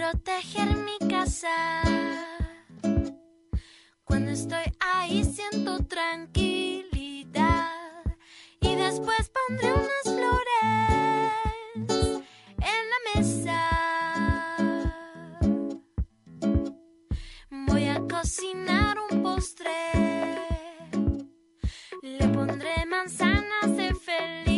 Proteger mi casa. Cuando estoy ahí siento tranquilidad. Y después pondré unas flores en la mesa. Voy a cocinar un postre. Le pondré manzanas de felicidad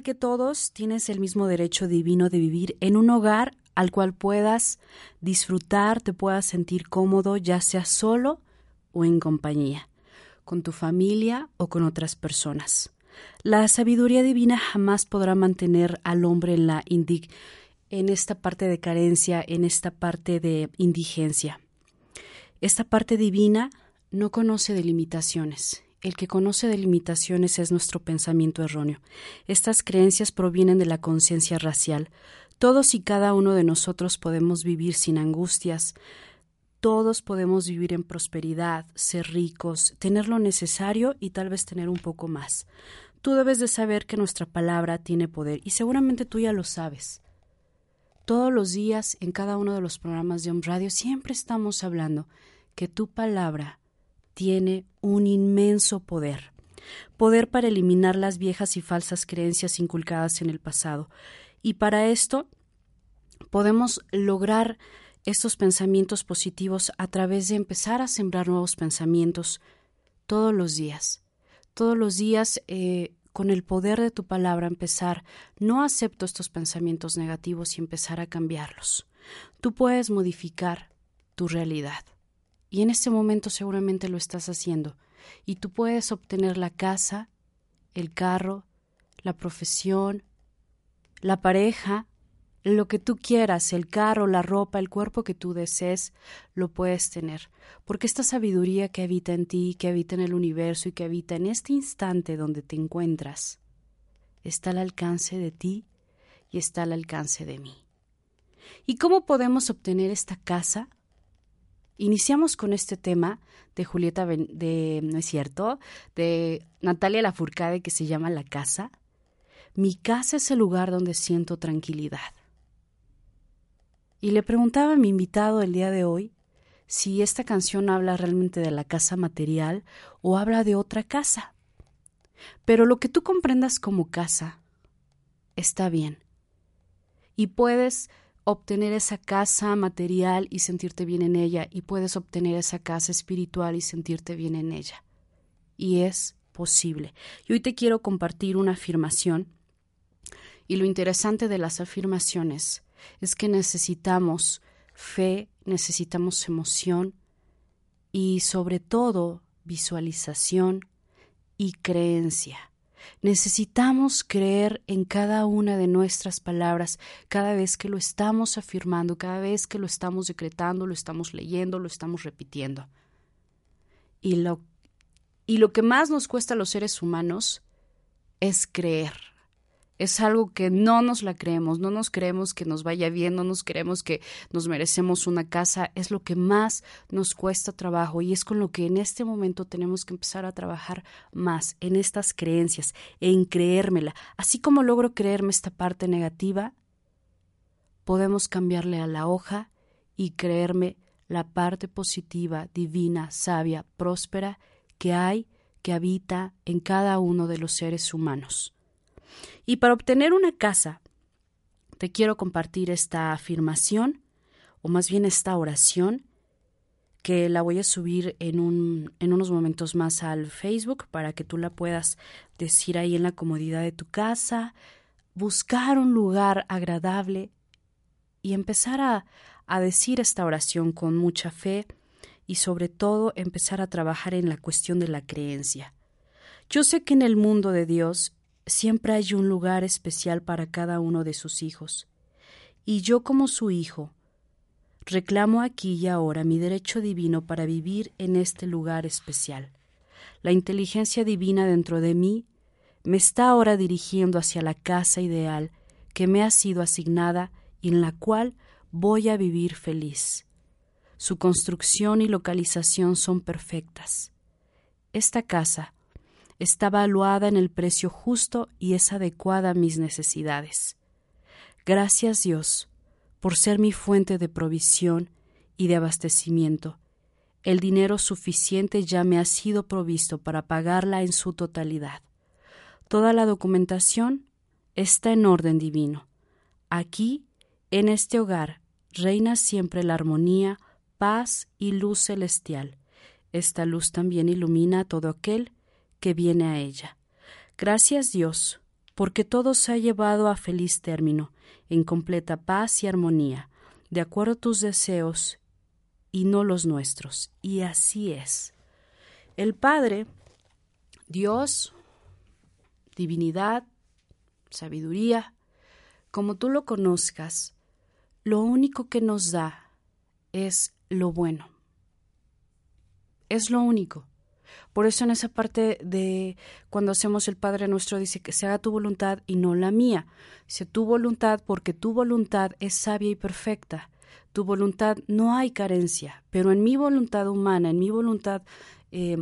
que todos, tienes el mismo derecho divino de vivir en un hogar al cual puedas disfrutar, te puedas sentir cómodo, ya sea solo o en compañía, con tu familia o con otras personas. La sabiduría divina jamás podrá mantener al hombre en la indig en esta parte de carencia, en esta parte de indigencia. Esta parte divina no conoce de limitaciones. El que conoce de limitaciones es nuestro pensamiento erróneo. Estas creencias provienen de la conciencia racial. Todos y cada uno de nosotros podemos vivir sin angustias, todos podemos vivir en prosperidad, ser ricos, tener lo necesario y tal vez tener un poco más. Tú debes de saber que nuestra palabra tiene poder y seguramente tú ya lo sabes. Todos los días en cada uno de los programas de Om Radio siempre estamos hablando que tu palabra tiene un inmenso poder. Poder para eliminar las viejas y falsas creencias inculcadas en el pasado. Y para esto podemos lograr estos pensamientos positivos a través de empezar a sembrar nuevos pensamientos todos los días. Todos los días, eh, con el poder de tu palabra, empezar, no acepto estos pensamientos negativos y empezar a cambiarlos. Tú puedes modificar tu realidad. Y en este momento seguramente lo estás haciendo. Y tú puedes obtener la casa, el carro, la profesión, la pareja, lo que tú quieras, el carro, la ropa, el cuerpo que tú desees, lo puedes tener. Porque esta sabiduría que habita en ti, que habita en el universo y que habita en este instante donde te encuentras, está al alcance de ti y está al alcance de mí. ¿Y cómo podemos obtener esta casa? Iniciamos con este tema de Julieta, de, ¿no es cierto? De Natalia Lafourcade que se llama La Casa. Mi casa es el lugar donde siento tranquilidad. Y le preguntaba a mi invitado el día de hoy si esta canción habla realmente de la casa material o habla de otra casa. Pero lo que tú comprendas como casa está bien. Y puedes obtener esa casa material y sentirte bien en ella, y puedes obtener esa casa espiritual y sentirte bien en ella. Y es posible. Y hoy te quiero compartir una afirmación. Y lo interesante de las afirmaciones es que necesitamos fe, necesitamos emoción y sobre todo visualización y creencia. Necesitamos creer en cada una de nuestras palabras cada vez que lo estamos afirmando, cada vez que lo estamos decretando, lo estamos leyendo, lo estamos repitiendo. Y lo, y lo que más nos cuesta a los seres humanos es creer es algo que no nos la creemos, no nos creemos que nos vaya bien, no nos creemos que nos merecemos una casa, es lo que más nos cuesta trabajo y es con lo que en este momento tenemos que empezar a trabajar más en estas creencias, en creérmela. Así como logro creerme esta parte negativa, podemos cambiarle a la hoja y creerme la parte positiva, divina, sabia, próspera que hay, que habita en cada uno de los seres humanos. Y para obtener una casa, te quiero compartir esta afirmación, o más bien esta oración, que la voy a subir en, un, en unos momentos más al Facebook para que tú la puedas decir ahí en la comodidad de tu casa, buscar un lugar agradable y empezar a, a decir esta oración con mucha fe y sobre todo empezar a trabajar en la cuestión de la creencia. Yo sé que en el mundo de Dios siempre hay un lugar especial para cada uno de sus hijos. Y yo como su hijo, reclamo aquí y ahora mi derecho divino para vivir en este lugar especial. La inteligencia divina dentro de mí me está ahora dirigiendo hacia la casa ideal que me ha sido asignada y en la cual voy a vivir feliz. Su construcción y localización son perfectas. Esta casa, está valuada en el precio justo y es adecuada a mis necesidades. Gracias Dios por ser mi fuente de provisión y de abastecimiento. El dinero suficiente ya me ha sido provisto para pagarla en su totalidad. Toda la documentación está en orden divino. Aquí, en este hogar, reina siempre la armonía, paz y luz celestial. Esta luz también ilumina a todo aquel que viene a ella. Gracias Dios, porque todo se ha llevado a feliz término, en completa paz y armonía, de acuerdo a tus deseos y no los nuestros. Y así es. El Padre, Dios, divinidad, sabiduría, como tú lo conozcas, lo único que nos da es lo bueno. Es lo único. Por eso en esa parte de cuando hacemos el Padre nuestro dice que se haga tu voluntad y no la mía. Dice tu voluntad porque tu voluntad es sabia y perfecta. Tu voluntad no hay carencia, pero en mi voluntad humana, en mi voluntad, eh,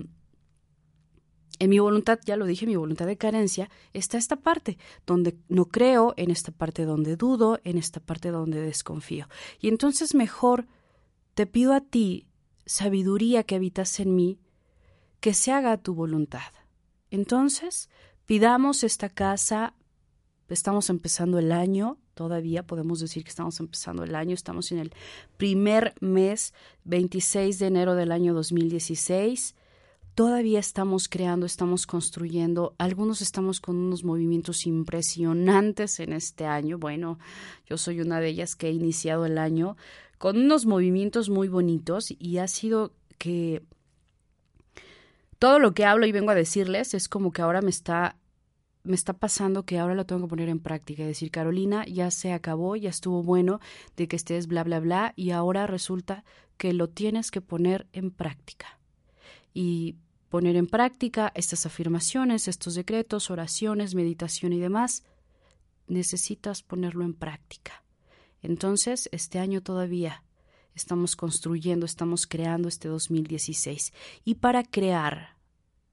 en mi voluntad, ya lo dije, mi voluntad de carencia, está esta parte donde no creo, en esta parte donde dudo, en esta parte donde desconfío. Y entonces mejor te pido a ti, sabiduría que habitas en mí, que se haga tu voluntad. Entonces, pidamos esta casa, estamos empezando el año, todavía podemos decir que estamos empezando el año, estamos en el primer mes, 26 de enero del año 2016. Todavía estamos creando, estamos construyendo, algunos estamos con unos movimientos impresionantes en este año. Bueno, yo soy una de ellas que he iniciado el año con unos movimientos muy bonitos y ha sido que todo lo que hablo y vengo a decirles es como que ahora me está me está pasando que ahora lo tengo que poner en práctica, decir, Carolina, ya se acabó, ya estuvo bueno de que estés bla bla bla y ahora resulta que lo tienes que poner en práctica. Y poner en práctica estas afirmaciones, estos decretos, oraciones, meditación y demás, necesitas ponerlo en práctica. Entonces, este año todavía estamos construyendo, estamos creando este 2016. Y para crear,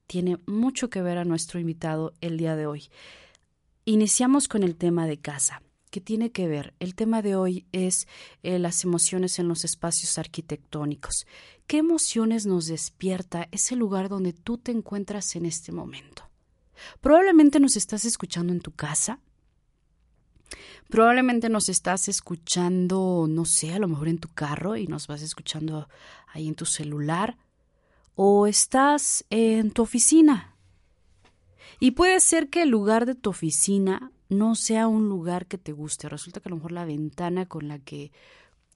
tiene mucho que ver a nuestro invitado el día de hoy. Iniciamos con el tema de casa. ¿Qué tiene que ver? El tema de hoy es eh, las emociones en los espacios arquitectónicos. ¿Qué emociones nos despierta ese lugar donde tú te encuentras en este momento? Probablemente nos estás escuchando en tu casa, Probablemente nos estás escuchando, no sé, a lo mejor en tu carro y nos vas escuchando ahí en tu celular o estás en tu oficina. Y puede ser que el lugar de tu oficina no sea un lugar que te guste. Resulta que a lo mejor la ventana con la que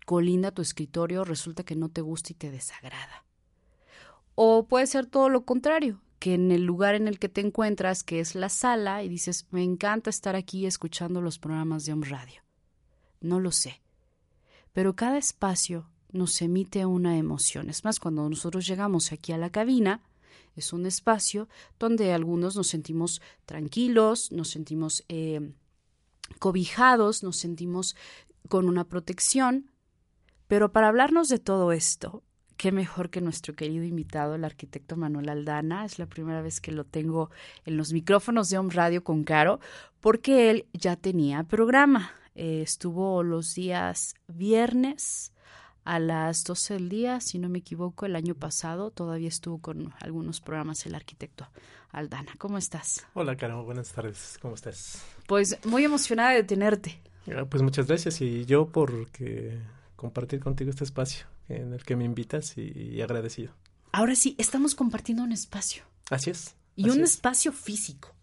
colinda tu escritorio resulta que no te gusta y te desagrada. O puede ser todo lo contrario, que en el lugar en el que te encuentras, que es la sala, y dices, me encanta estar aquí escuchando los programas de Home Radio. No lo sé. Pero cada espacio nos emite una emoción. Es más, cuando nosotros llegamos aquí a la cabina, es un espacio donde algunos nos sentimos tranquilos, nos sentimos eh, cobijados, nos sentimos con una protección. Pero para hablarnos de todo esto, qué mejor que nuestro querido invitado, el arquitecto Manuel Aldana. Es la primera vez que lo tengo en los micrófonos de Home Radio con Caro, porque él ya tenía programa. Eh, estuvo los días viernes a las 12 del día, si no me equivoco, el año pasado. Todavía estuvo con algunos programas el arquitecto Aldana. ¿Cómo estás? Hola, Caro. Buenas tardes. ¿Cómo estás? Pues muy emocionada de tenerte. Ah, Pues muchas gracias y yo por compartir contigo este espacio en el que me invitas y, y agradecido. Ahora sí, estamos compartiendo un espacio. Así es. y así un es. espacio físico.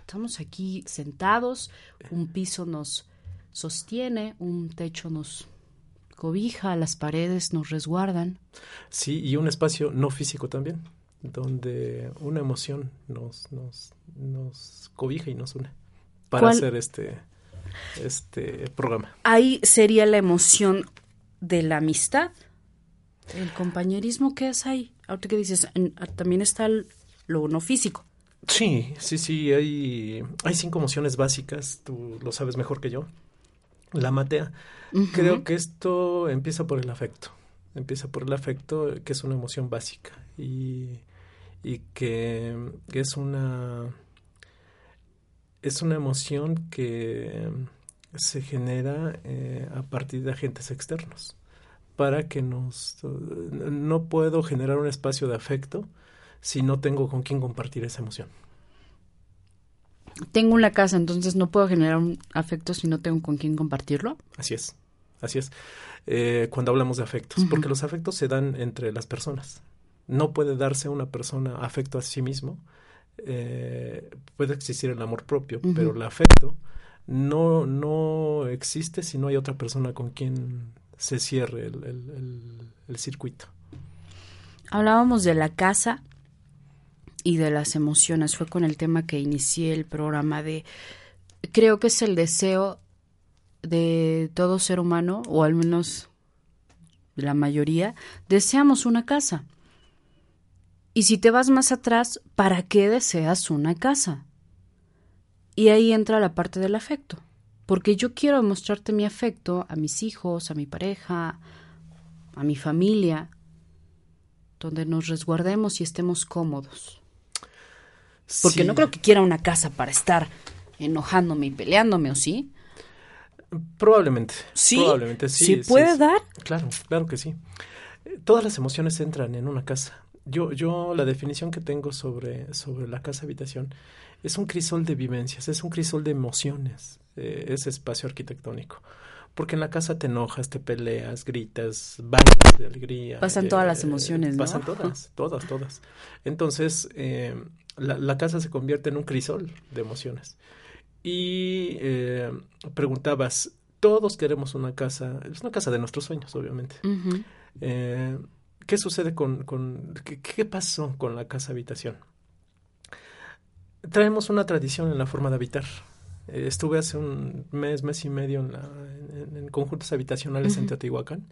Estamos aquí sentados, un piso nos sostiene, un techo nos cobija, las paredes nos resguardan. Sí, y un espacio no físico también, donde una emoción nos, nos, nos cobija y nos une para ¿Cuál? hacer este, este programa. Ahí sería la emoción de la amistad, el compañerismo que es ahí. Ahorita que dices, en- también está el- lo no físico. Sí, sí, sí, hay, hay cinco emociones básicas, tú lo sabes mejor que yo. La matea. Creo que esto empieza por el afecto. Empieza por el afecto, que es una emoción básica y, y que, que es una es una emoción que se genera eh, a partir de agentes externos para que nos no puedo generar un espacio de afecto si no tengo con quién compartir esa emoción. Tengo una casa, entonces no puedo generar un afecto si no tengo con quién compartirlo. Así es, así es. Eh, cuando hablamos de afectos, porque los afectos se dan entre las personas. No puede darse una persona afecto a sí mismo. Eh, puede existir el amor propio, pero el afecto no, no existe si no hay otra persona con quien se cierre el, el- circuito. Hablábamos de la casa y de las emociones. Fue con el tema que inicié el programa de, creo que es el deseo de todo ser humano, o al menos la mayoría, deseamos una casa. Y si te vas más atrás, ¿para qué deseas una casa? Y ahí entra la parte del afecto, porque yo quiero mostrarte mi afecto a mis hijos, a mi pareja, a mi familia, donde nos resguardemos y estemos cómodos. Porque Sí. no creo que quiera una casa para estar enojándome y peleándome, ¿o sí? Probablemente. ¿Sí? Probablemente, sí. ¿Se sí, puede sí. dar? Claro, claro que sí. Todas las emociones entran en una casa. Yo, yo la definición que tengo sobre, sobre la casa habitación es un crisol de vivencias, es un crisol de emociones, eh, ese espacio arquitectónico. Porque en la casa te enojas, te peleas, gritas, bailas de alegría. Pasan todas las emociones, ¿no? Pasan todas, todas, todas. Entonces, eh, la, la casa se convierte en un crisol de emociones. Y eh, preguntabas, todos queremos una casa, es una casa de nuestros sueños, obviamente. Eh, ¿Qué sucede con, con qué, qué pasó con la casa habitación? Traemos una tradición en la forma de habitar. Eh, estuve hace un mes, mes y medio en, la- en- en conjuntos habitacionales en. Teotihuacán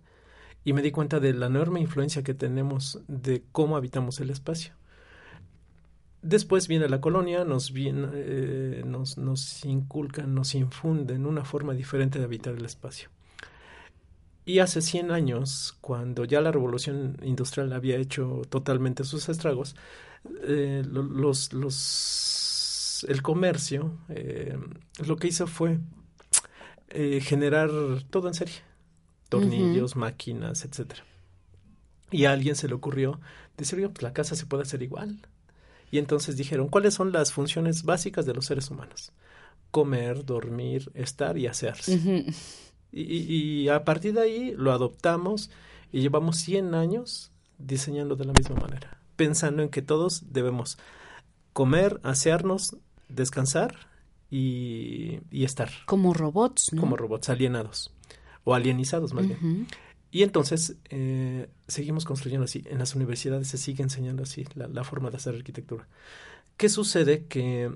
y me di cuenta de la enorme influencia que tenemos de cómo habitamos el espacio. Después viene la colonia, nos, viene, eh, nos, nos inculcan, nos infunden una forma diferente de habitar el espacio. Y hace 100 años, cuando ya la revolución industrial había hecho totalmente sus estragos, eh, lo- los, los, el comercio eh, lo que hizo fue eh, generar todo en serie, tornillos, máquinas, etcétera. Y a alguien se le ocurrió decir, "Oye, pues la casa se puede hacer igual. Y entonces dijeron, ¿cuáles son las funciones básicas de los seres humanos? Comer, dormir, estar y hacerse. Y a partir de ahí lo adoptamos y llevamos 100 años diseñando de la misma manera, pensando en que todos debemos comer, asearnos, descansar y, y estar Como robots, ¿no? como robots alienados o alienizados más bien. Y entonces eh, seguimos construyendo así. En las universidades se sigue enseñando así la, la forma de hacer arquitectura. ¿Qué sucede? Que,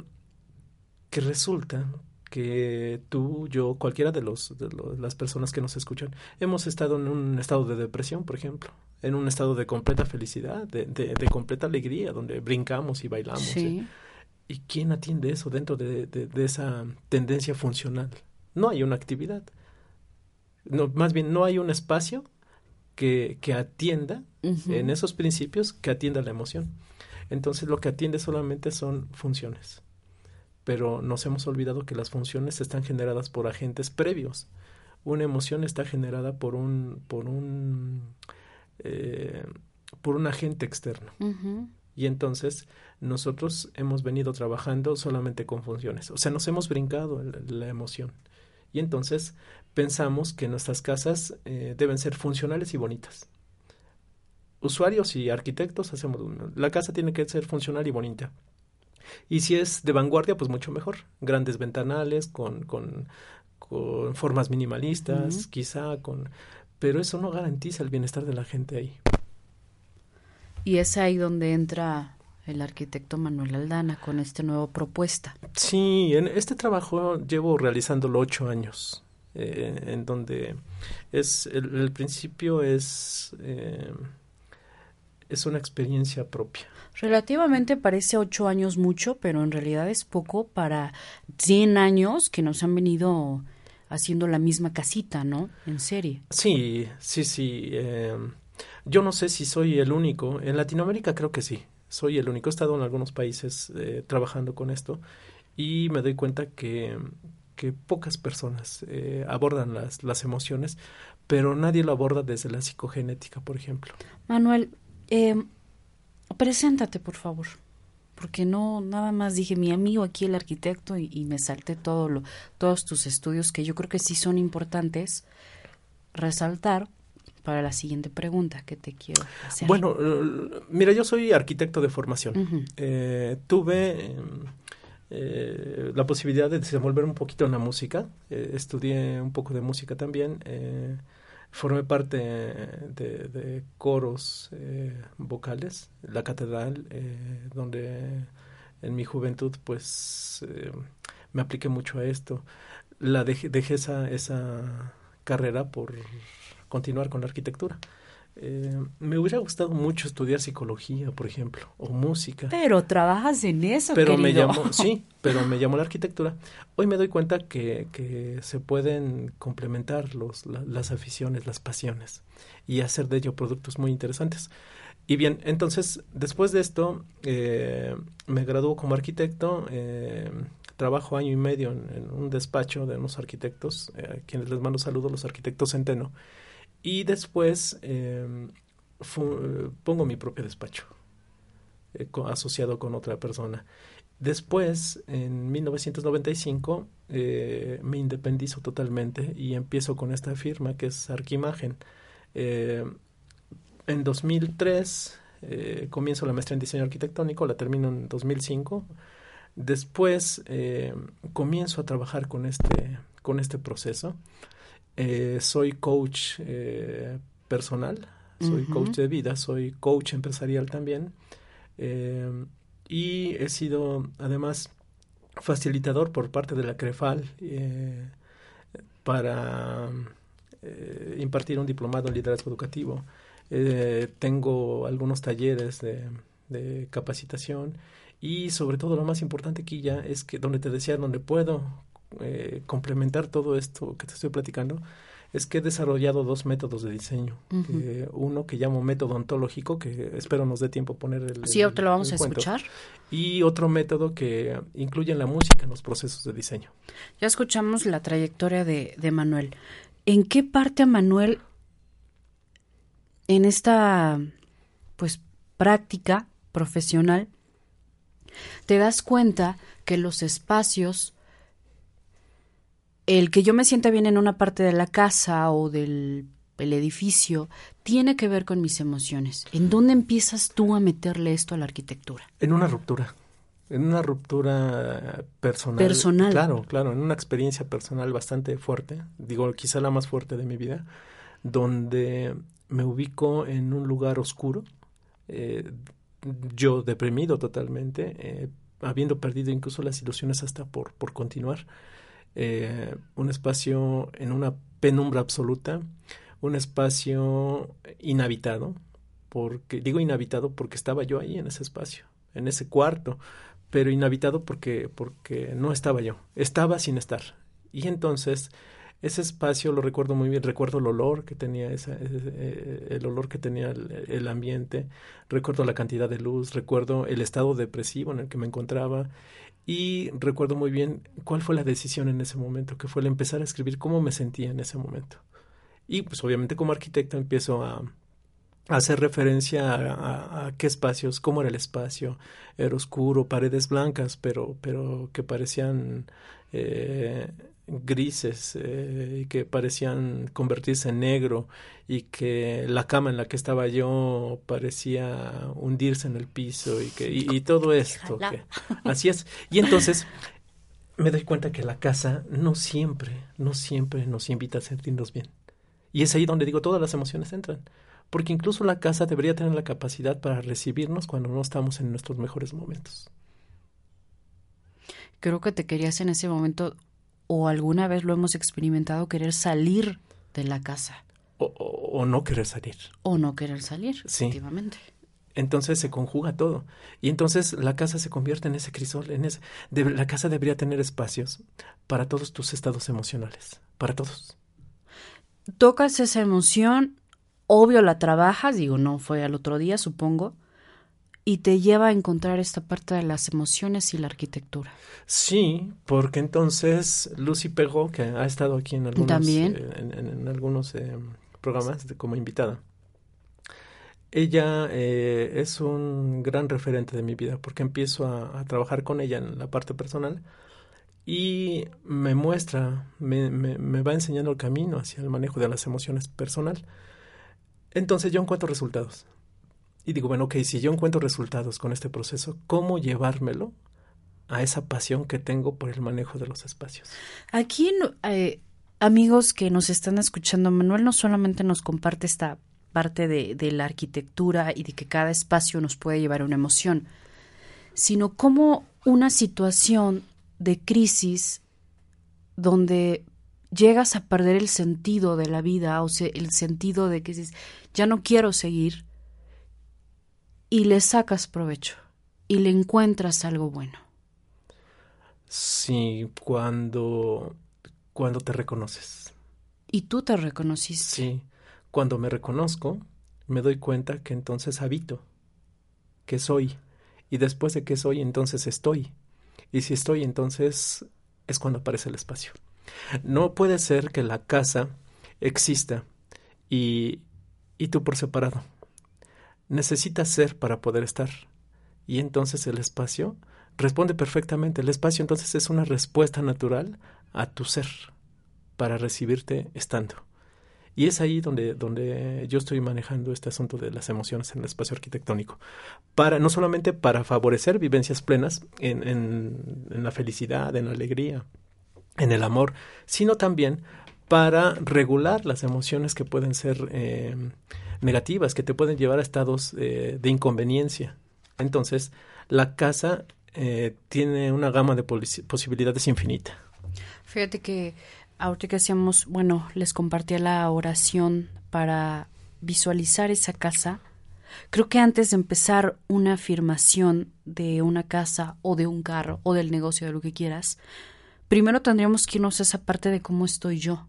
que resulta que tú, yo, cualquiera de, los, de lo- las personas que nos escuchan, hemos estado en un estado de depresión, por ejemplo, en un estado de completa felicidad, de, de- de completa alegría, donde brincamos y bailamos. ¿eh? Sí. ¿Y quién atiende eso dentro de, de- de esa tendencia funcional? No hay una actividad. No, más bien, no hay un espacio que, que atienda en esos principios, que atienda la emoción. Entonces, lo que atiende solamente son funciones. Pero nos hemos olvidado que las funciones están generadas por agentes previos. Una emoción está generada por un, por un, eh, por un agente externo. Y entonces nosotros hemos venido trabajando solamente con funciones. O sea, nos hemos brincado la, emoción. Y entonces pensamos que nuestras casas eh, deben ser funcionales y bonitas. Usuarios y arquitectos hacemos. La casa tiene que ser funcional y bonita. Y si es de vanguardia, pues mucho mejor. Grandes ventanales con, con, con formas minimalistas, quizá con... Pero eso no garantiza el bienestar de la gente ahí. Y es ahí donde entra el arquitecto Manuel Aldana con esta nueva propuesta. Sí, en este trabajo llevo realizándolo ocho años, eh, en donde es el, el principio es eh, es una experiencia propia. Relativamente parece ocho años mucho, pero en realidad es poco para 100 años que nos han venido haciendo la misma casita, ¿no? En serie. Sí, sí, sí. eh, yo no sé si soy el único. En Latinoamérica creo que sí. Soy el único. He estado en algunos países eh, trabajando con esto y me doy cuenta que, pocas personas eh, abordan las, las emociones, pero nadie lo aborda desde la psicogenética, por ejemplo. Manuel, eh, preséntate, por favor. Porque no, nada más dije mi amigo aquí, el arquitecto, y, y me salté todo lo, todos tus estudios que yo creo que sí son importantes resaltar para la siguiente pregunta que te quiero hacer. Bueno, eh, mira, yo soy arquitecto de formación. Eh, tuve eh, la posibilidad de desenvolver un poquito en la música. Eh, estudié un poco de música también. Formé parte de, de coros vocales, la catedral, donde en mi juventud pues me apliqué mucho a esto. La dejé, dejé esa, esa carrera por continuar con la arquitectura. Eh, me hubiera gustado mucho estudiar psicología, por ejemplo, o música. Pero trabajas en eso, Pero me llamó, sí, pero me llamó la arquitectura. Hoy me doy cuenta que, que se pueden complementar los, la- las aficiones, las pasiones y hacer de ello productos muy interesantes. Y bien, entonces, después de esto, eh, me graduó como arquitecto. eh, trabajo año y medio en, en un despacho de unos arquitectos, eh, a quienes les mando saludos, los arquitectos Centeno. Y después fu- pongo mi propio despacho, eh, asociado con otra persona. Después, en 1995, eh, me independizo totalmente y empiezo con esta firma que es Arquimagen. Eh, en 2003 eh, comienzo la maestría en diseño arquitectónico, la termino en 2005. Después comienzo a trabajar con este, con este proceso. Eh, soy coach eh, personal, soy coach de vida, soy coach empresarial también. Eh, y he sido además facilitador por parte de la CREFAL para impartir un diplomado en liderazgo educativo. Tengo algunos talleres de, de capacitación y sobre todo lo más importante aquí ya es que donde te decía, donde puedo eh, complementar todo esto que te estoy platicando, es que he desarrollado dos métodos de diseño. Que uno que llamo método ontológico, que espero nos dé tiempo poner el... Sí, ahorita lo vamos a cuento, escuchar. Y otro método que incluye la música en los procesos de diseño. Ya escuchamos la trayectoria de, de Manuel. ¿En qué parte a Manuel, en esta pues práctica profesional, te das cuenta que los espacios, el que yo me sienta bien en una parte de la casa o del el edificio, tiene que ver con mis emociones? ¿En dónde empiezas tú a meterle esto a la arquitectura? En una ruptura. En una ruptura personal. Personal. Claro, claro, en una experiencia personal bastante fuerte, digo, quizá la más fuerte de mi vida, donde me ubico en un lugar oscuro, eh, yo deprimido totalmente, eh, habiendo perdido incluso las ilusiones hasta por, por continuar, eh, un espacio en una penumbra absoluta, un espacio inhabitado, porque digo inhabitado porque estaba yo ahí en ese espacio, en ese cuarto, pero inhabitado porque porque no estaba yo, estaba sin estar. Y entonces ese espacio lo recuerdo muy bien, recuerdo el olor que tenía esa, ese- eh, el olor que tenía el ambiente, recuerdo la cantidad de luz, recuerdo el estado depresivo en el que me encontraba y recuerdo muy bien cuál fue la decisión en ese momento, que fue el empezar a escribir cómo me sentía en ese momento. Y pues obviamente como arquitecto empiezo a, hacer referencia a qué espacios, cómo era el espacio, era oscuro, paredes blancas, pero, pero que parecían eh, grises eh, y que parecían convertirse en negro y que la cama en la que estaba yo parecía hundirse en el piso y que y, y todo esto que- así es. Y entonces me doy cuenta que la casa no siempre no siempre nos invita a sentirnos bien. Y es ahí donde digo todas las emociones entran porque incluso la casa debería tener la capacidad para recibirnos cuando no estamos en nuestros mejores momentos. Creo que te querías en ese momento, o alguna vez lo hemos experimentado, querer salir de la casa o, o- o no querer salir o no querer salir, Sí. efectivamente. entonces se conjuga todo y entonces la casa se convierte en ese crisol en ese debe- la casa debería tener espacios para todos tus estados emocionales para todos Tocas esa emoción, obvio la trabajas, digo, no fue al otro día, supongo, y te lleva a encontrar esta parte de las emociones y la arquitectura. Sí, porque entonces Lucy Pegó, que ha estado aquí en algunos, También. eh, en, en- en algunos eh, programas de- como invitada, ella eh, es un gran referente de mi vida porque empiezo a, a trabajar con ella en la parte personal y me muestra, me, me- me va enseñando el camino hacia el manejo de las emociones personal. Entonces yo encuentro resultados. Y digo, bueno, ok, si yo encuentro resultados con este proceso, ¿cómo llevármelo a esa pasión que tengo por el manejo de los espacios? Aquí, eh, Amigos que nos están escuchando, Manuel no solamente nos comparte esta parte de, de la arquitectura y de que cada espacio nos puede llevar a una emoción, sino como una situación de crisis donde llegas a perder el sentido de la vida, o sea, el sentido de que dices, ya no quiero seguir, y le sacas provecho y le encuentras algo bueno. Sí, cuando, cuando te reconoces. Y tú te reconociste. Sí, cuando me reconozco, me doy cuenta que entonces habito, que soy. Y después de que soy, entonces estoy. Y si estoy, entonces es cuando aparece el espacio. No puede ser que la casa exista y, y tú por separado. Necesitas ser para poder estar. Y entonces el espacio responde perfectamente. El espacio entonces es una respuesta natural a tu ser para recibirte estando. Y es ahí donde, donde yo estoy manejando este asunto de las emociones en el espacio arquitectónico. Para, no solamente para favorecer vivencias plenas en, en, en la felicidad, en la alegría, en el amor, sino también para regular las emociones que pueden ser eh, negativas, que te pueden llevar a estados eh, de inconveniencia. Entonces, la casa eh, tiene una gama de posibilidades infinita. Fíjate que ahorita que hacíamos, bueno, les compartía la oración para visualizar esa casa. Creo que antes de empezar una afirmación de una casa o de un carro o del negocio, de lo que quieras, primero tendríamos que irnos a esa parte de cómo estoy yo.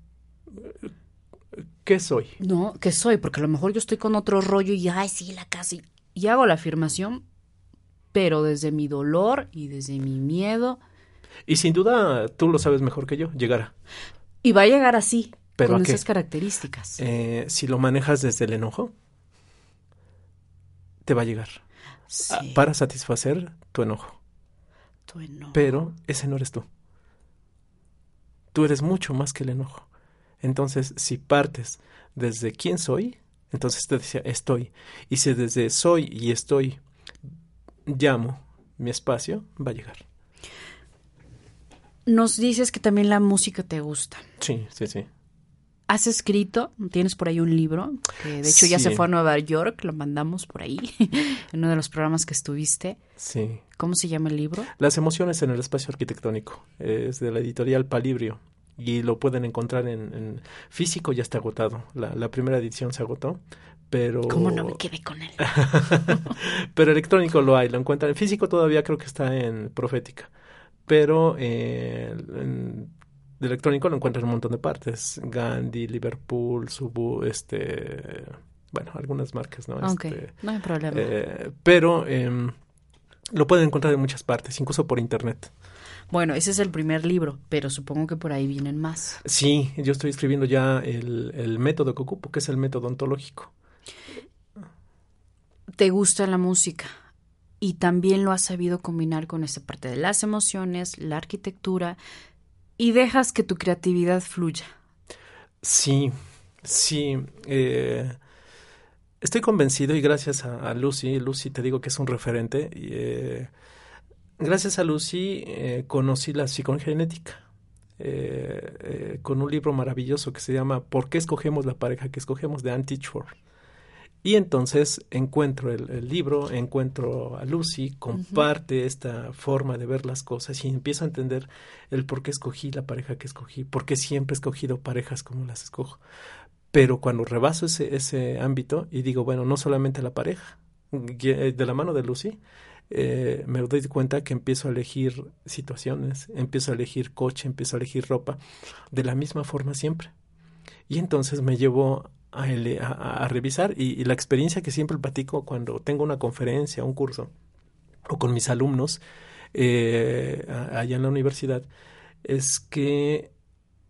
¿Qué soy? No, ¿qué soy? Porque a lo mejor yo estoy con otro rollo y, ay, sí, la casa. Y, y hago la afirmación, pero desde mi dolor y desde mi miedo. Y sin duda tú lo sabes mejor que yo, llegará. Y va a llegar así, ¿Pero con qué? esas características. Eh, si lo manejas desde el enojo, te va a llegar sí, ah, para satisfacer tu enojo. tu enojo. Pero ese no eres tú. Tú eres mucho más que el enojo. Entonces, si partes desde quién soy, entonces te decía estoy. Y si desde soy y estoy llamo mi espacio, va a llegar. Nos dices que también la música te gusta. Sí, sí, sí. ¿Has escrito? ¿Tienes por ahí un libro? Que de hecho ya se fue a Nueva York, lo mandamos por ahí, en uno de los programas que estuviste. Sí. ¿Cómo se llama el libro? Las emociones en el espacio arquitectónico. Es de la editorial Palibrio. Y lo pueden encontrar en, en físico, ya está agotado. La, la primera edición se agotó. Pero. ¿Cómo no me quedé con él? pero electrónico lo hay, lo encuentran. En físico todavía creo que está en Profética. Pero eh, en de electrónico lo encuentran en un montón de partes. Gandhi, Liverpool, Subu, este. Bueno, algunas marcas, ¿no? Ok, Este, no hay problema. eh, pero em, lo pueden encontrar en muchas partes, incluso por internet. Bueno, ese es el primer libro, pero supongo que por ahí vienen más. Sí, yo estoy escribiendo ya el, el método que ocupo, que es el método ontológico. Te gusta la música y también lo has sabido combinar con esa parte de las emociones, la arquitectura y dejas que tu creatividad fluya. Sí, sí. eh, estoy convencido y gracias a, a Lucy, Lucy te digo que es un referente. y, eh, gracias a Lucy eh, conocí la psicogenética. eh, eh, con un libro maravilloso que se llama ¿Por qué escogemos la pareja que escogemos? de Ann Teachford. Y entonces encuentro el, el libro, encuentro a Lucy, comparte esta forma de ver las cosas y empiezo a entender el por qué escogí la pareja que escogí, por qué siempre he escogido parejas como las escojo. Pero cuando rebaso ese, ese ámbito y digo, bueno, no solamente la pareja, de la mano de Lucy, eh, me doy cuenta que empiezo a elegir situaciones, empiezo a elegir coche, empiezo a elegir ropa, de la misma forma siempre. Y entonces me llevo a, ele- a- a revisar y, y la experiencia que siempre platico cuando tengo una conferencia, un curso, o con mis alumnos eh, allá en la universidad, es que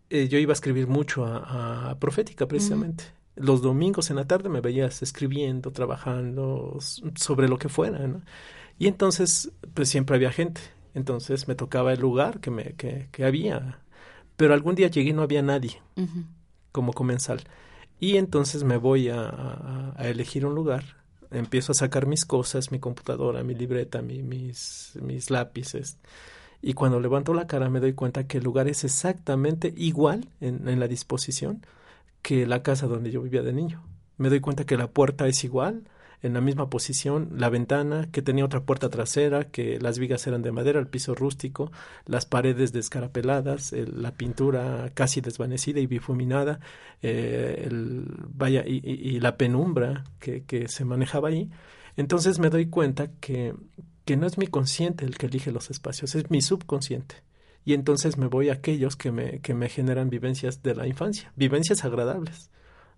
eh, yo iba a escribir mucho a, a Profética precisamente. Los domingos en la tarde me veías escribiendo, trabajando sobre lo que fuera, ¿no? Y entonces, pues siempre había gente. Entonces me tocaba el lugar que, me, que, que había. Pero algún día llegué y no había nadie como comensal. Y entonces me voy a, a- a elegir un lugar, empiezo a sacar mis cosas, mi computadora, mi libreta, mi- mis, mis lápices, Y cuando levanto la cara me doy cuenta que el lugar es exactamente igual en, en la disposición que la casa donde yo vivía de niño. Me doy cuenta que la puerta es igual, en la misma posición, la ventana, que tenía otra puerta trasera, que las vigas eran de madera, el piso rústico, las paredes descarapeladas, el- la pintura casi desvanecida y bifuminada, eh, el, vaya, y, la penumbra que, que se manejaba ahí. Entonces me doy cuenta que, que no es mi consciente el que elige los espacios, es mi subconsciente. Y entonces me voy a aquellos que me, que me generan vivencias de la infancia, vivencias agradables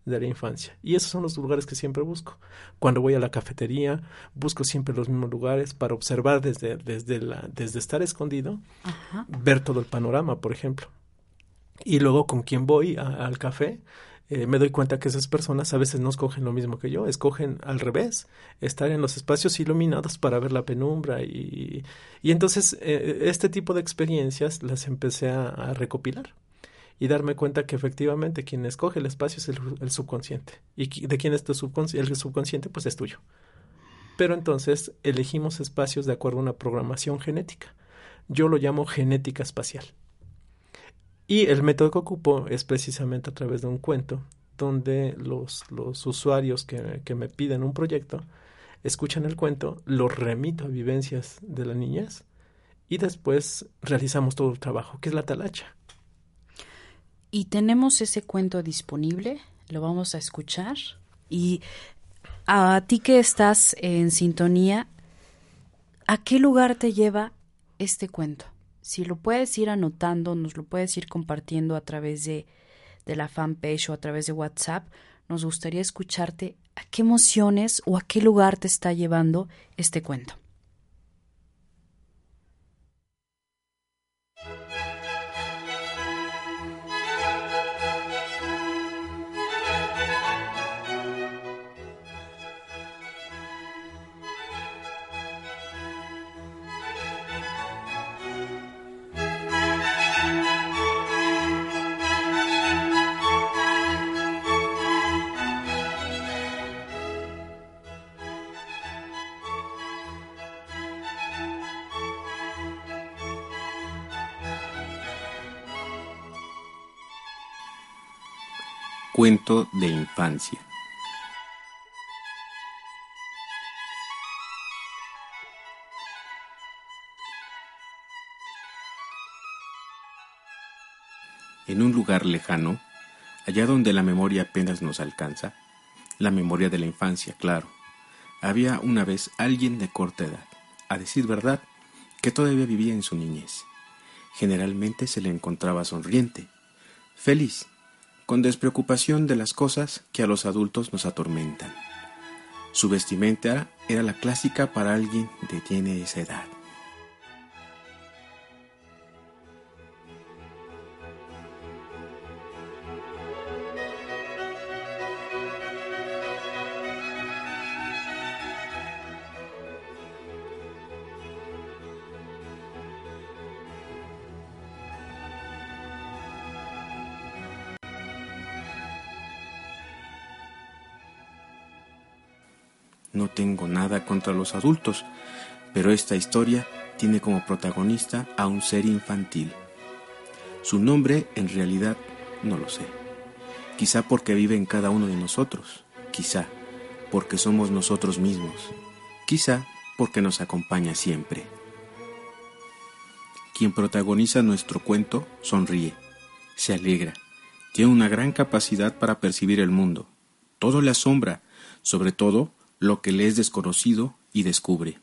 de la infancia. Y esos son los lugares que siempre busco. Cuando voy a la cafetería, busco siempre los mismos lugares para observar desde, desde, la, desde estar escondido, Ajá. ver todo el panorama, por ejemplo. Y luego con quien voy a- al café, eh, me doy cuenta que esas personas a veces no escogen lo mismo que yo, escogen al revés, estar en los espacios iluminados para ver la penumbra y, y entonces eh, este tipo de experiencias las empecé a, a recopilar y darme cuenta que efectivamente quien escoge el espacio es el, subconsciente y de quién es tu subconsci- el subconsciente pues es tuyo. Pero entonces elegimos espacios de acuerdo a una programación genética. Yo lo llamo genética espacial. Y el método que ocupo es precisamente a través de un cuento donde los, los usuarios que, que me piden un proyecto escuchan el cuento, lo remito a vivencias de la niñez y después realizamos todo el trabajo, que es la talacha. Y tenemos ese cuento disponible, lo vamos a escuchar. Y a ti que estás en sintonía, ¿a qué lugar te lleva este cuento? Si lo puedes ir anotando, nos lo puedes ir compartiendo a través de, de la fanpage o a través de WhatsApp, nos gustaría escucharte a qué emociones o a qué lugar te está llevando este cuento. Cuento de infancia. En un lugar lejano, allá donde la memoria apenas nos alcanza, la memoria de la infancia, claro, había una vez alguien de corta edad, a decir verdad, que todavía vivía en su niñez. Generalmente se le encontraba sonriente, feliz, con despreocupación de las cosas que a los adultos nos atormentan. Su vestimenta era la clásica para alguien que tiene esa edad. No tengo nada contra los adultos, pero esta historia tiene como protagonista a un ser infantil. Su nombre en realidad no lo sé. Quizá porque vive en cada uno de nosotros, quizá porque somos nosotros mismos, quizá porque nos acompaña siempre. Quien protagoniza nuestro cuento sonríe, se alegra, tiene una gran capacidad para percibir el mundo. Todo le asombra, sobre todo lo que le es desconocido y descubre.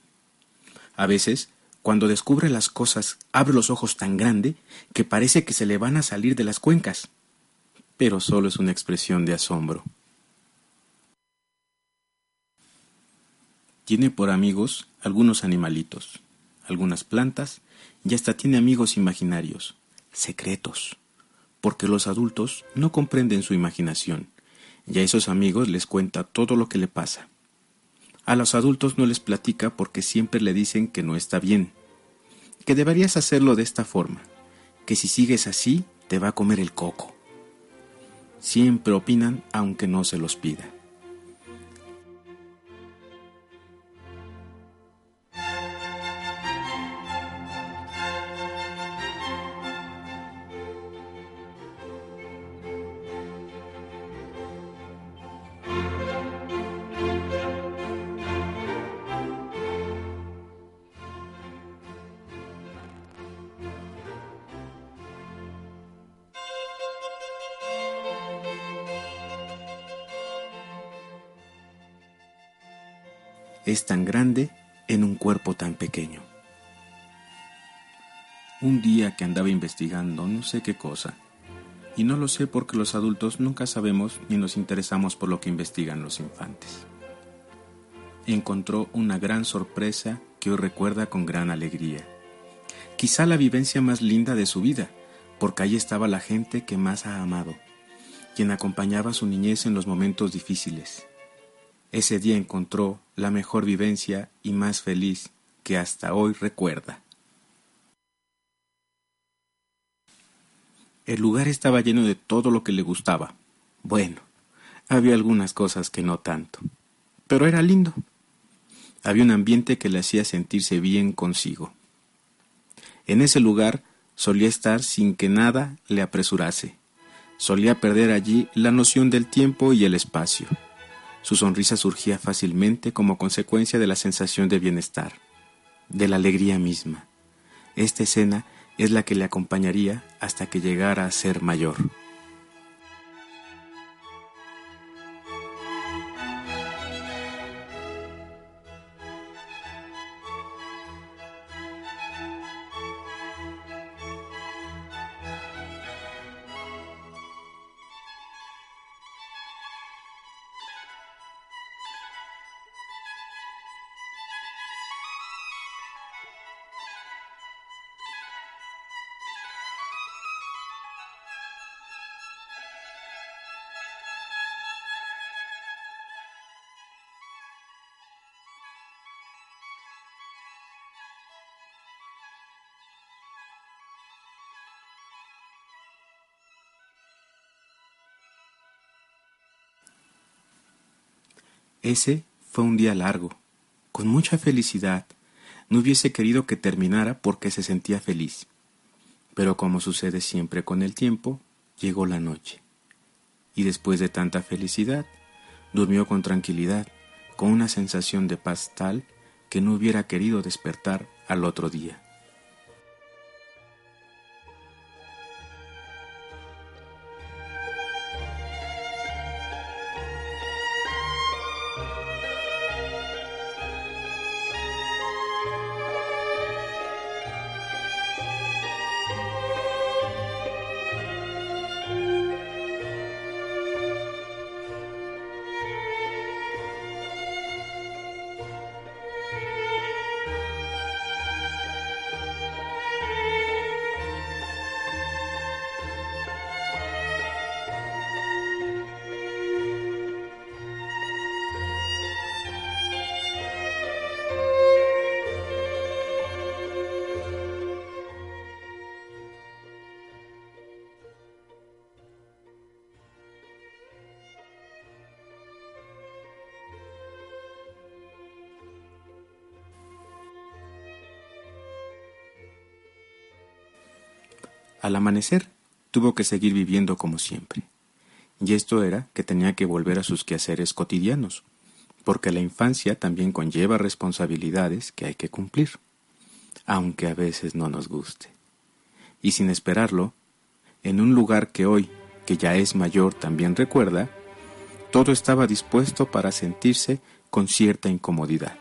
A veces, cuando descubre las cosas, abre los ojos tan grande que parece que se le van a salir de las cuencas. Pero solo es una expresión de asombro. Tiene por amigos algunos animalitos, algunas plantas y hasta tiene amigos imaginarios, secretos, porque los adultos no comprenden su imaginación y a esos amigos les cuenta todo lo que le pasa. A los adultos no les platica porque siempre le dicen que no está bien, que deberías hacerlo de esta forma, que si sigues así te va a comer el coco. Siempre opinan aunque no se los pida. Es tan grande en un cuerpo tan pequeño. Un día que andaba investigando no sé qué cosa, y no lo sé porque los adultos nunca sabemos ni nos interesamos por lo que investigan los infantes. Encontró una gran sorpresa que hoy recuerda con gran alegría. Quizá la vivencia más linda de su vida, porque allí estaba la gente que más ha amado, quien acompañaba a su niñez en los momentos difíciles. Ese día encontró la mejor vivencia y más feliz que hasta hoy recuerda. El lugar estaba lleno de todo lo que le gustaba. Bueno, había algunas cosas que no tanto, pero era lindo. Había un ambiente que le hacía sentirse bien consigo. En ese lugar solía estar sin que nada le apresurase. Solía perder allí la noción del tiempo y el espacio. Su sonrisa surgía fácilmente como consecuencia de la sensación de bienestar, de la alegría misma. Esta escena es la que le acompañaría hasta que llegara a ser mayor. Ese fue un día largo, con mucha felicidad. No hubiese querido que terminara porque se sentía feliz. Pero como sucede siempre con el tiempo, llegó la noche. Y después de tanta felicidad, durmió con tranquilidad, con una sensación de paz tal que no hubiera querido despertar al otro día. Al amanecer, tuvo que seguir viviendo como siempre. Y esto era que tenía que volver a sus quehaceres cotidianos, porque la infancia también conlleva responsabilidades que hay que cumplir, aunque a veces no nos guste. Y sin esperarlo, en un lugar que hoy, que ya es mayor, también recuerda, todo estaba dispuesto para sentirse con cierta incomodidad.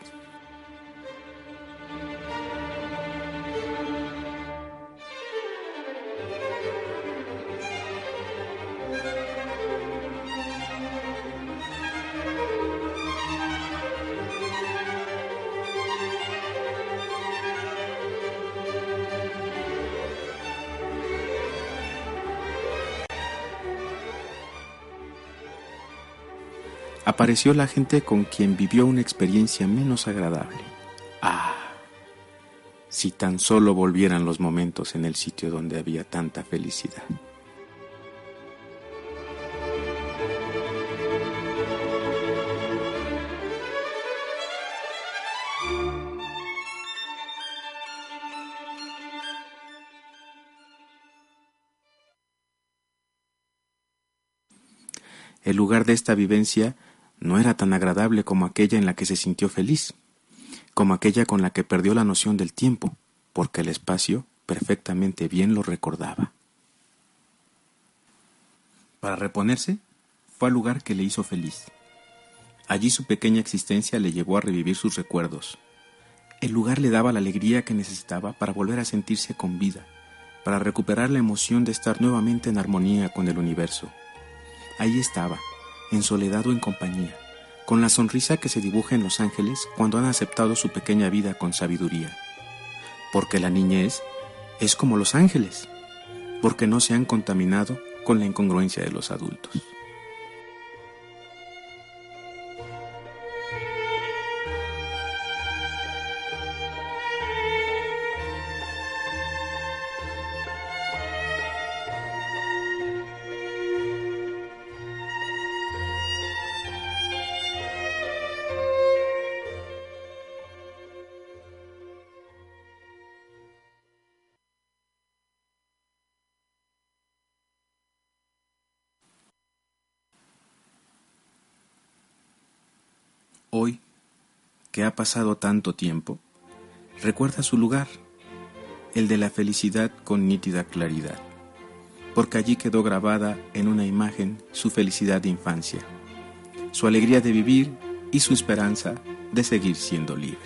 Apareció la gente con quien vivió una experiencia menos agradable. Ah, si tan solo volvieran los momentos en el sitio donde había tanta felicidad. El lugar de esta vivencia no era tan agradable como aquella en la que se sintió feliz, como aquella con la que perdió la noción del tiempo, porque el espacio perfectamente bien lo recordaba. Para reponerse, fue al lugar que le hizo feliz. Allí su pequeña existencia le llevó a revivir sus recuerdos. El lugar le daba la alegría que necesitaba para volver a sentirse con vida, para recuperar la emoción de estar nuevamente en armonía con el universo. Ahí estaba, en soledad o en compañía, con la sonrisa que se dibuja en los ángeles cuando han aceptado su pequeña vida con sabiduría. Porque la niñez es como los ángeles, porque no se han contaminado con la incongruencia de los adultos. Ha pasado tanto tiempo, recuerda su lugar, el de la felicidad con nítida claridad, porque allí quedó grabada en una imagen su felicidad de infancia, su alegría de vivir y su esperanza de seguir siendo libre.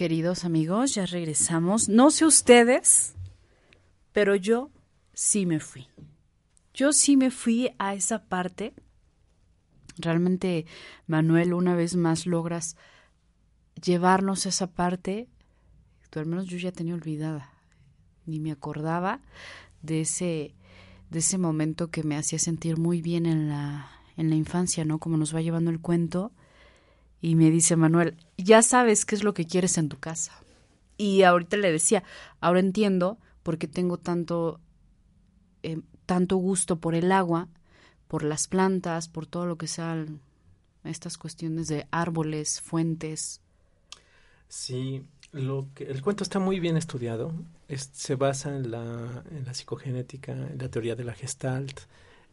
Queridos amigos, ya regresamos. No sé ustedes, pero yo sí me fui. Yo sí me fui a esa parte. Realmente, Manuel, una vez más logras llevarnos a esa parte. Tú al menos yo ya tenía olvidada. Ni me acordaba de ese, de ese momento que me hacía sentir muy bien en la, en la infancia, ¿no? Como nos va llevando el cuento. Y me dice Manuel, ya sabes qué es lo que quieres en tu casa. Y ahorita le decía, ahora entiendo por qué tengo tanto, eh, tanto gusto por el agua, por las plantas, por todo lo que sean estas cuestiones de árboles, fuentes. Sí, lo que, el cuento está muy bien estudiado. Es- se basa en la, en la psicogenética, en la teoría de la gestalt,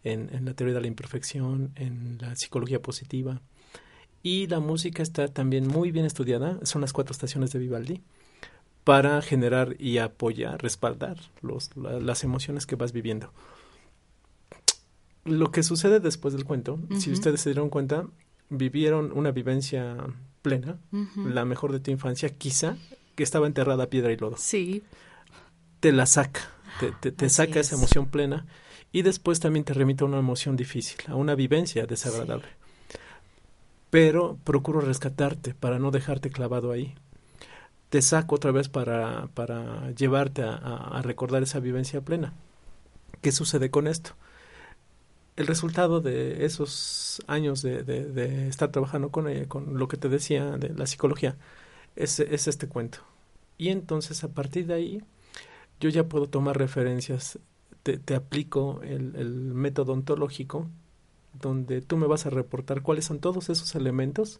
en, en la teoría de la imperfección, en la psicología positiva. Y la música está también muy bien estudiada. Son las cuatro estaciones de Vivaldi para generar y apoyar, respaldar los, la- las emociones que vas viviendo. Lo que sucede después del cuento, si ustedes se dieron cuenta, vivieron una vivencia plena, la mejor de tu infancia, quizá, que estaba enterrada a piedra y lodo. Sí, Te la saca, te, te- te Así saca es. esa emoción plena y después también te remite a una emoción difícil, a una vivencia desagradable. Pero procuro rescatarte para no dejarte clavado ahí. Te saco otra vez para, para llevarte a, a- recordar esa vivencia plena. ¿Qué sucede con esto? El resultado de esos años de, de- estar trabajando con ella, con lo que te decía de la psicología, es, es este cuento. Y entonces a partir de ahí yo ya puedo tomar referencias, te, te aplico el, el método ontológico, donde tú me vas a reportar cuáles son todos esos elementos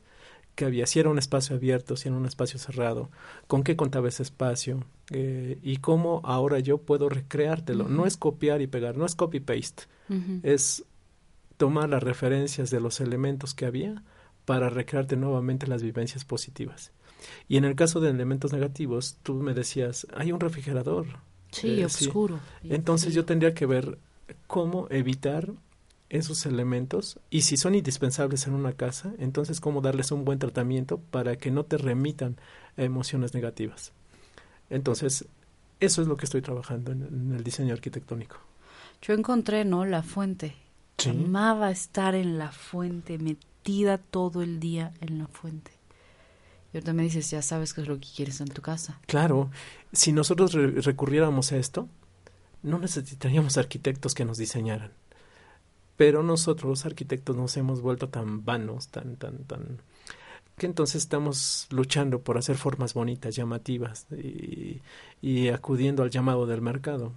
que había, si era un espacio abierto, si era un espacio cerrado, con qué contaba ese espacio eh, y cómo ahora yo puedo recreártelo. No es copiar y pegar, no es copy-paste, es tomar las referencias de los elementos que había para recrearte nuevamente las vivencias positivas. Y en el caso de elementos negativos, tú me decías, hay un refrigerador. Sí, Eh, oscuro. Entonces yo tendría que ver cómo evitar esos elementos y si son indispensables en una casa, entonces cómo darles un buen tratamiento para que no te remitan a emociones negativas. Entonces, eso es lo que estoy trabajando en, en el diseño arquitectónico. Yo encontré, ¿no? La fuente. Sí. Amaba estar en la fuente, metida todo el día en la fuente. Y ahorita me dices, ya sabes qué es lo que quieres en tu casa. Claro, si nosotros re- recurriéramos a esto, no necesitaríamos arquitectos que nos diseñaran. Pero nosotros los arquitectos nos hemos vuelto tan vanos, tan, tan, tan, que entonces estamos luchando por hacer formas bonitas, llamativas y, acudiendo al llamado del mercado.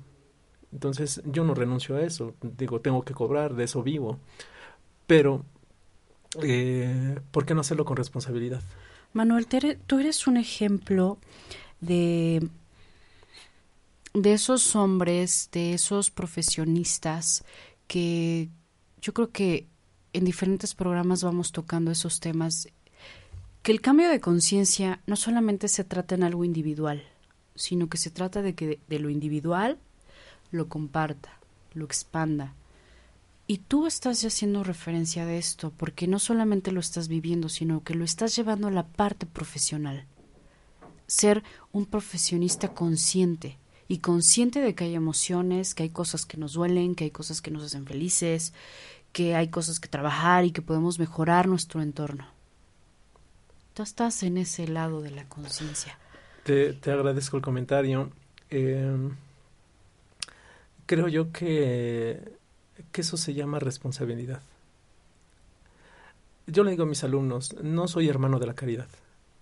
Entonces yo no renuncio a eso, digo, tengo que cobrar, de eso vivo, pero eh, ¿por qué no hacerlo con responsabilidad? Manuel, tú eres un ejemplo de, de esos hombres, de esos profesionistas que yo creo que en diferentes programas vamos tocando esos temas, que el cambio de conciencia no solamente se trata en algo individual, sino que se trata de que de, lo individual lo comparta, lo expanda. Y tú estás ya haciendo referencia de esto, porque no solamente lo estás viviendo, sino que lo estás llevando a la parte profesional. Ser un profesionista consciente y consciente de que hay emociones, que hay cosas que nos duelen, que hay cosas que nos hacen felices, que hay cosas que trabajar y que podemos mejorar nuestro entorno. Tú estás en ese lado de la conciencia. Te, te agradezco el comentario. Eh, creo yo que, que eso se llama responsabilidad. Yo le digo a mis alumnos, no soy hermano de la caridad,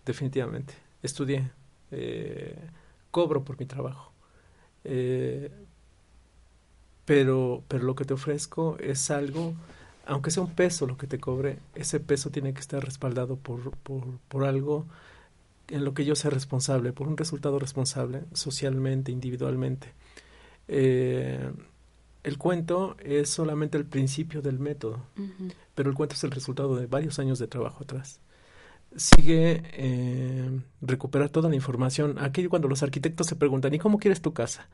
definitivamente. Estudié, eh, cobro por mi trabajo. Eh, pero, pero lo que te ofrezco es algo, aunque sea un peso lo que te cobre, ese peso tiene que estar respaldado por, por, por algo en lo que yo sea responsable, por un resultado responsable, socialmente, individualmente. Eh, el cuento es solamente el principio del método, pero el cuento es el resultado de varios años de trabajo atrás. Sigue eh, recuperar toda la información. Aquí cuando los arquitectos se preguntan, ¿y cómo quieres tu casa?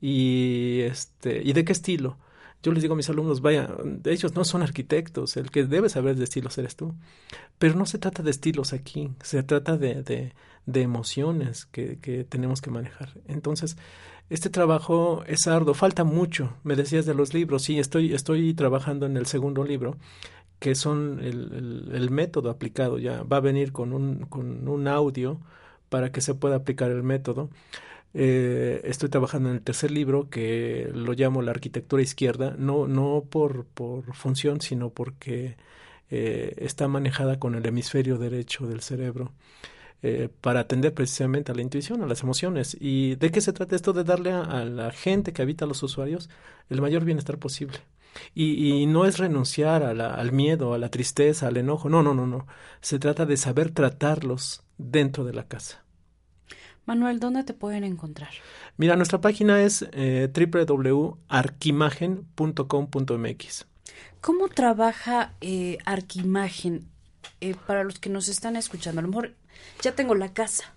Y, este, ¿y de qué estilo? Yo les digo a mis alumnos, vaya, ellos no son arquitectos, el que debe saber de estilos eres tú. Pero no se trata de estilos aquí, se trata de, de, de emociones que, que tenemos que manejar. Entonces, este trabajo es arduo, falta mucho. Me decías de los libros, sí, estoy, estoy trabajando en el segundo libro, que son el, el, método aplicado, ya va a venir con un, con un audio para que se pueda aplicar el método. Eh, estoy trabajando en el tercer libro que lo llamo la arquitectura izquierda, no, no por, por función, sino porque eh, está manejada con el hemisferio derecho del cerebro eh, para atender precisamente a la intuición, a las emociones. ¿Y de qué se trata esto? De darle a, a la gente que habita a los usuarios el mayor bienestar posible. Y, y, no es renunciar a la, al miedo, a la tristeza, al enojo. No, no, no, no. Se trata de saber tratarlos dentro de la casa. Manuel, ¿dónde te pueden encontrar? Mira, nuestra página es eh, www.arquimagen.com.mx. ¿Cómo trabaja eh, Arquimagen eh, para los que nos están escuchando? A lo mejor ya tengo la casa,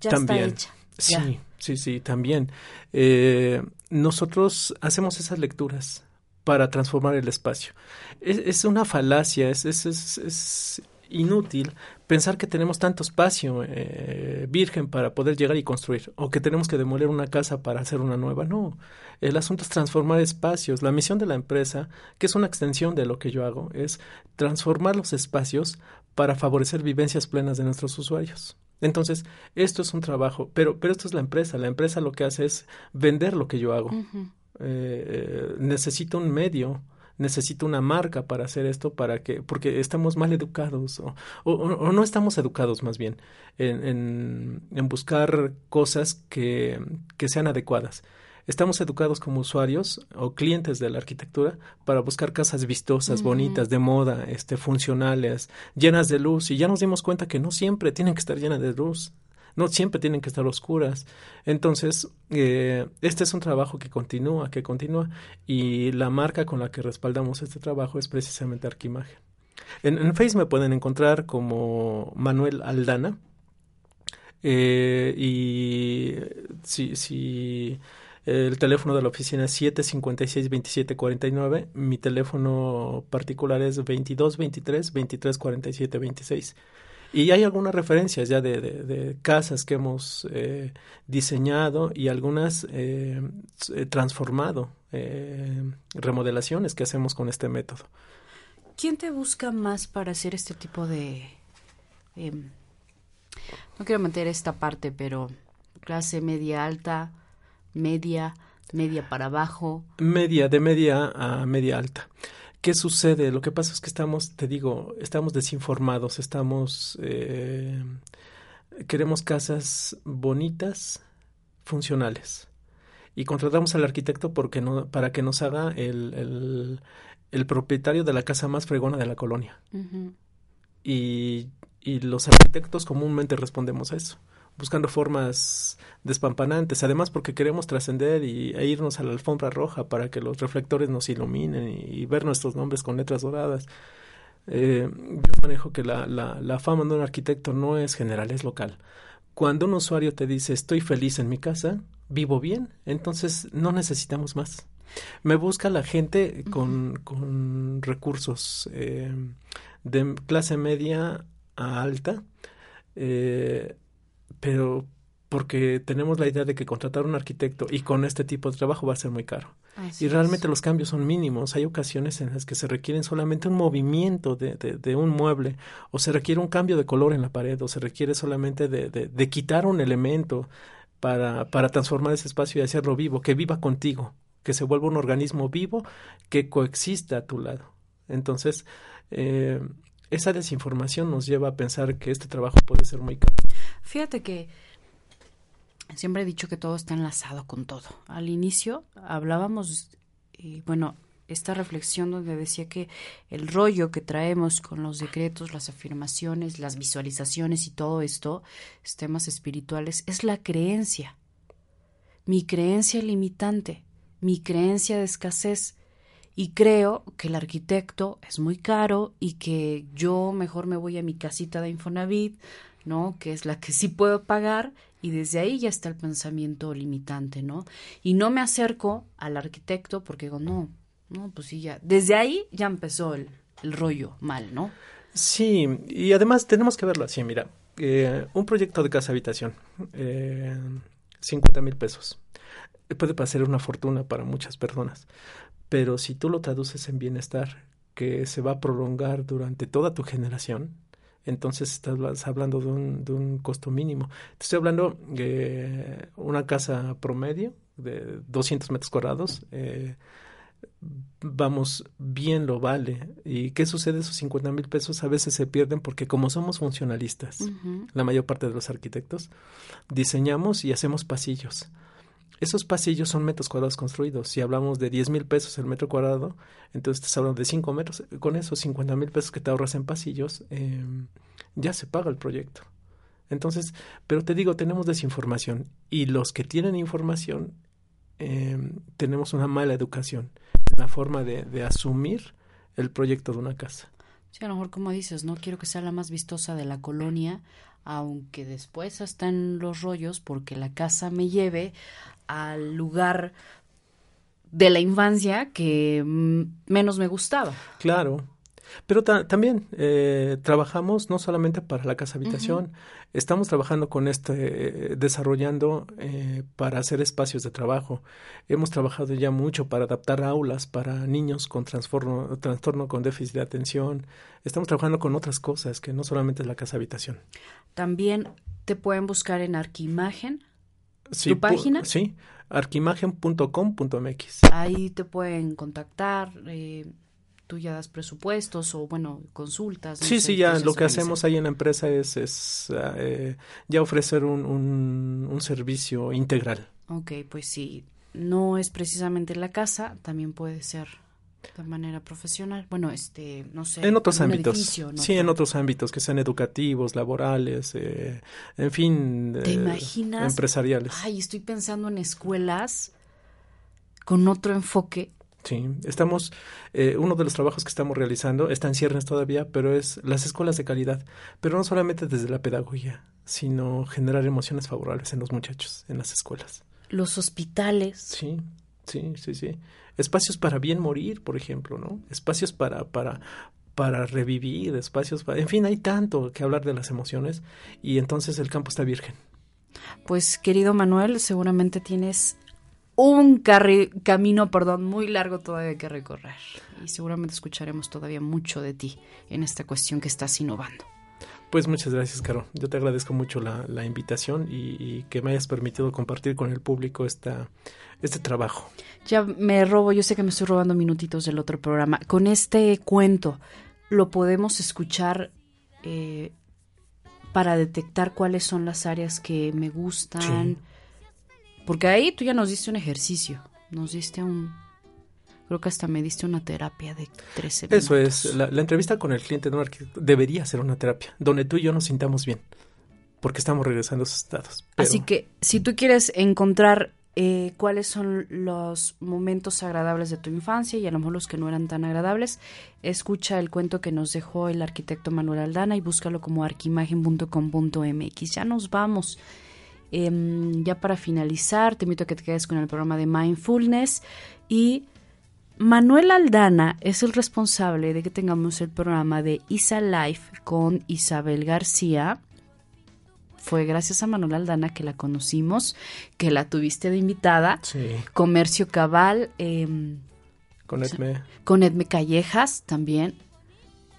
ya también. está hecha. Sí, ya. sí, sí, también. Eh, nosotros hacemos esas lecturas para transformar el espacio. Es, una falacia, es, es, es, inútil pensar que tenemos tanto espacio eh, virgen para poder llegar y construir o que tenemos que demoler una casa para hacer una nueva. No, el asunto es transformar espacios. La misión de la empresa, que es una extensión de lo que yo hago, es transformar los espacios para favorecer vivencias plenas de nuestros usuarios. Entonces, esto es un trabajo, pero, pero esto es la empresa. La empresa lo que hace es vender lo que yo hago. Eh, necesito un medio necesito una marca para hacer esto para que porque estamos mal educados o, o, o no estamos educados más bien en, en, en buscar cosas que, que, sean adecuadas estamos educados como usuarios o clientes de la arquitectura para buscar casas vistosas, uh -huh. bonitas, de moda, este, funcionales, llenas de luz y ya nos dimos cuenta que no siempre tienen que estar llenas de luz no siempre tienen que estar oscuras. Entonces, eh, este es un trabajo que continúa, que continúa, y la marca con la que respaldamos este trabajo es precisamente Arquimagen. En, en Face me pueden encontrar como Manuel Aldana, eh, y si, si el teléfono de la oficina es 756-2749. Mi teléfono particular es 2223-2347-26. Y hay algunas referencias ya de, de, de casas que hemos eh, diseñado y algunas eh, eh, transformado, eh, remodelaciones que hacemos con este método. ¿Quién te busca más para hacer este tipo de... em, no quiero meter esta parte, pero clase media alta, media, media para abajo. Media, de media a media alta. ¿Qué sucede? Lo que pasa es que estamos, te digo, estamos desinformados, estamos, eh, queremos casas bonitas, funcionales. Y contratamos al arquitecto porque no, para que nos haga el, el, el propietario de la casa más fregona de la colonia. Y, y los arquitectos comúnmente respondemos a eso, buscando formas despampanantes, además porque queremos trascender y, e irnos a la alfombra roja para que los reflectores nos iluminen y, y ver nuestros nombres con letras doradas. Eh, yo manejo que la, la, la fama de un arquitecto no es general, es local. Cuando un usuario te dice estoy feliz en mi casa, vivo bien, entonces no necesitamos más. Me busca la gente con, con recursos eh, de clase media a alta, eh, pero porque tenemos la idea de que contratar un arquitecto y con este tipo de trabajo va a ser muy caro. Así Y es. realmente los cambios son mínimos. Hay ocasiones en las que se requieren solamente un movimiento de, de, de un mueble, o se requiere un cambio de color en la pared, o se requiere solamente de, de, de quitar un elemento para, para transformar ese espacio y hacerlo vivo, que viva contigo, que se vuelva un organismo vivo que coexista a tu lado. Entonces, eh, esa desinformación nos lleva a pensar que este trabajo puede ser muy caro. Fíjate que siempre he dicho que todo está enlazado con todo. Al inicio hablábamos, y bueno, esta reflexión donde decía que el rollo que traemos con los decretos, las afirmaciones, las visualizaciones y todo esto, es temas espirituales, es la creencia. Mi creencia limitante, mi creencia de escasez. Y creo que el arquitecto es muy caro y que yo mejor me voy a mi casita de Infonavit, ¿no? Que es la que sí puedo pagar y desde ahí ya está el pensamiento limitante, ¿no? Y no me acerco al arquitecto porque digo, no, no, pues sí, ya. Desde ahí ya empezó el, el rollo mal, ¿no? Sí, y además tenemos que verlo así, mira, eh, un proyecto de casa habitación, eh, 50 mil pesos, puede parecer una fortuna para muchas personas, pero si tú lo traduces en bienestar, que se va a prolongar durante toda tu generación, entonces estás hablando de un, de un costo mínimo. Te estoy hablando de una casa promedio de 200 metros cuadrados, eh, vamos, bien lo vale. ¿Y qué sucede? Esos 50 mil pesos a veces se pierden porque como somos funcionalistas, la mayor parte de los arquitectos, diseñamos y hacemos pasillos. Esos pasillos son metros cuadrados construidos. Si hablamos de 10 mil pesos el metro cuadrado, entonces estás hablando de 5 metros. Con esos 50 mil pesos que te ahorras en pasillos, eh, ya se paga el proyecto. Entonces, pero te digo, tenemos desinformación y los que tienen información eh, tenemos una mala educación la forma de, de asumir el proyecto de una casa. Sí, a lo mejor como dices, no quiero que sea la más vistosa de la colonia, aunque después están los rollos porque la casa me lleve al lugar de la infancia que menos me gustaba. Claro. Pero ta- también eh, trabajamos no solamente para la casa habitación, estamos trabajando con este, eh, desarrollando eh, para hacer espacios de trabajo. Hemos trabajado ya mucho para adaptar aulas para niños con trastorno, con déficit de atención. Estamos trabajando con otras cosas que no solamente es la casa habitación. También te pueden buscar en Arquimagen, Sí, ¿Tu página? Sí, arquimagen.com.mx. ahí te pueden contactar, eh, tú ya das presupuestos o bueno, consultas. no Sí, sé, sí, ya lo que organiza. hacemos ahí en la empresa es, es ah, eh, ya ofrecer un, un, un servicio integral. Ok, pues sí, no es precisamente la casa, también puede ser de manera profesional. Bueno, este, no sé. En otros ámbitos. edificio, ¿no? Sí, en otros ámbitos que sean educativos, laborales, eh, en fin. ¿Te eh, imaginas? Empresariales. Ay, estoy pensando en escuelas con otro enfoque. Sí, estamos, eh, uno de los trabajos que estamos realizando está en ciernes todavía, pero es las escuelas de calidad, pero no solamente desde la pedagogía, sino generar emociones favorables en los muchachos, en las escuelas. Los hospitales. Sí, sí, sí, sí. Espacios para bien morir, por ejemplo, ¿no? Espacios para, para, para revivir, espacios para, en fin, hay tanto que hablar de las emociones y entonces el campo está virgen. Pues, querido Manuel, seguramente tienes un camino, perdón, muy largo todavía que recorrer. Y seguramente escucharemos todavía mucho de ti en esta cuestión que estás innovando. Pues muchas gracias, Caro. Yo te agradezco mucho la, la invitación y, y que me hayas permitido compartir con el público esta, este trabajo. Ya me robo, yo sé que me estoy robando minutitos del otro programa. Con este cuento, ¿lo podemos escuchar eh, para detectar cuáles son las áreas que me gustan? Sí. Porque ahí tú ya nos diste un ejercicio, nos diste un... Creo que hasta me diste una terapia de 13 minutos. Eso es, la, la entrevista con el cliente de un arquitecto debería ser una terapia, donde tú y yo nos sintamos bien, porque estamos regresando a esos estados. Pero- Así que si tú quieres encontrar eh, cuáles son los momentos agradables de tu infancia y a lo mejor los que no eran tan agradables, escucha el cuento que nos dejó el arquitecto Manuel Aldana y búscalo como arquimagen.com.mx. Ya nos vamos. Em, ya para finalizar, te invito a que te quedes con el programa de Mindfulness y Manuel Aldana es el responsable de que tengamos el programa de Isa Life con Isabel García. Fue gracias a Manuel Aldana que la conocimos, que la tuviste de invitada. Sí, Comercio Cabal, em, con Edme. con Edme Callejas también,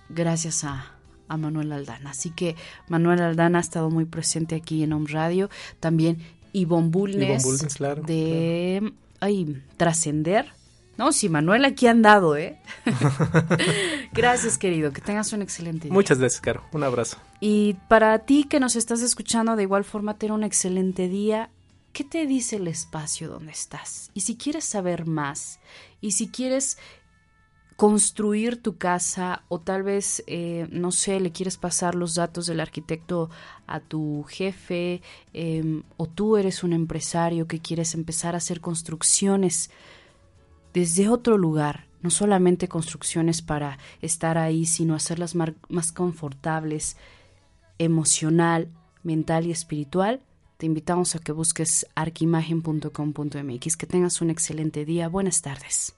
gracias a, a Manuel Aldana. Así que Manuel Aldana ha estado muy presente aquí en Home Radio. También Ivonne Bulnes, Bulnes, claro, de ay, Trascender. No, sí, Manuel aquí ha andado, ¿eh? Gracias, querido. Que tengas un excelente día. Muchas gracias, Caro. Un abrazo. Y para ti que nos estás escuchando, de igual forma, ten un excelente día. ¿Qué te dice el espacio donde estás? Y si quieres saber más, y si quieres construir tu casa o tal vez, eh, no sé, le quieres pasar los datos del arquitecto a tu jefe eh, o tú eres un empresario que quieres empezar a hacer construcciones desde otro lugar, no solamente construcciones para estar ahí, sino hacerlas más confortables, emocional, mental y espiritual, te invitamos a que busques arquimagen.com.mx. Que tengas un excelente día. Buenas tardes.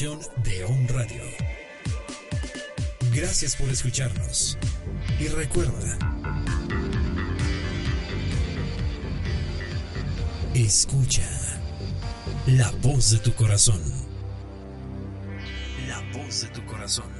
De On Radio. Gracias por escucharnos. Y recuerda, escucha la voz de tu corazón. La voz de tu corazón.